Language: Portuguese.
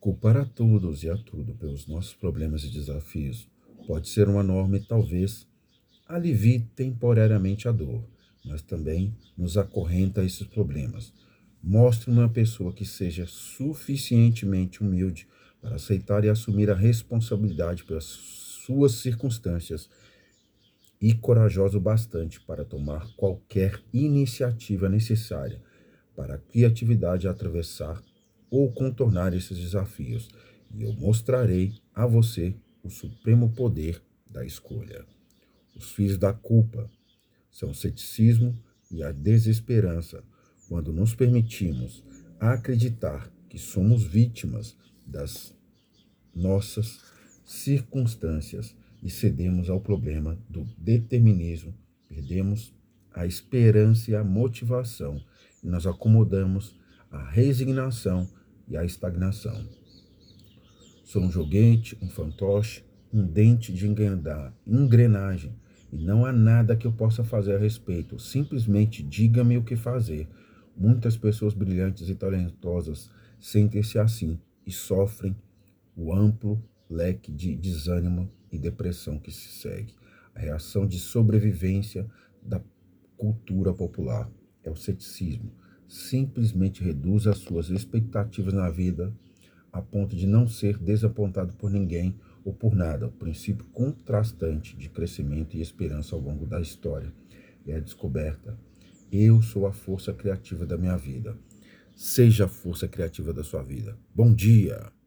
Culpar a todos e a tudo pelos nossos problemas e desafios pode ser uma norma e talvez alivie temporariamente a dor, mas também nos acorrenta a esses problemas. Mostre uma pessoa que seja suficientemente humilde para aceitar e assumir a responsabilidade pelas suas circunstâncias e corajoso bastante para tomar qualquer iniciativa necessária para a criatividade atravessar ou contornar esses desafios, e eu mostrarei a você o supremo poder da escolha. Os filhos da culpa são o ceticismo e a desesperança quando nos permitimos acreditar que somos vítimas das nossas circunstâncias e cedemos ao problema do determinismo, perdemos a esperança e a motivação e nos acomodamos à resignação e a estagnação. Sou um joguete, um fantoche, um dente de engrenagem, e não há nada que eu possa fazer a respeito. Simplesmente diga-me o que fazer. Muitas pessoas brilhantes e talentosas sentem-se assim e sofrem o amplo leque de desânimo e depressão que se segue. A reação de sobrevivência da cultura popular é o ceticismo simplesmente reduz as suas expectativas na vida a ponto de não ser desapontado por ninguém ou por nada. O princípio contrastante de crescimento e esperança ao longo da história é a descoberta. Eu sou a força criativa da minha vida. Seja a força criativa da sua vida. Bom dia!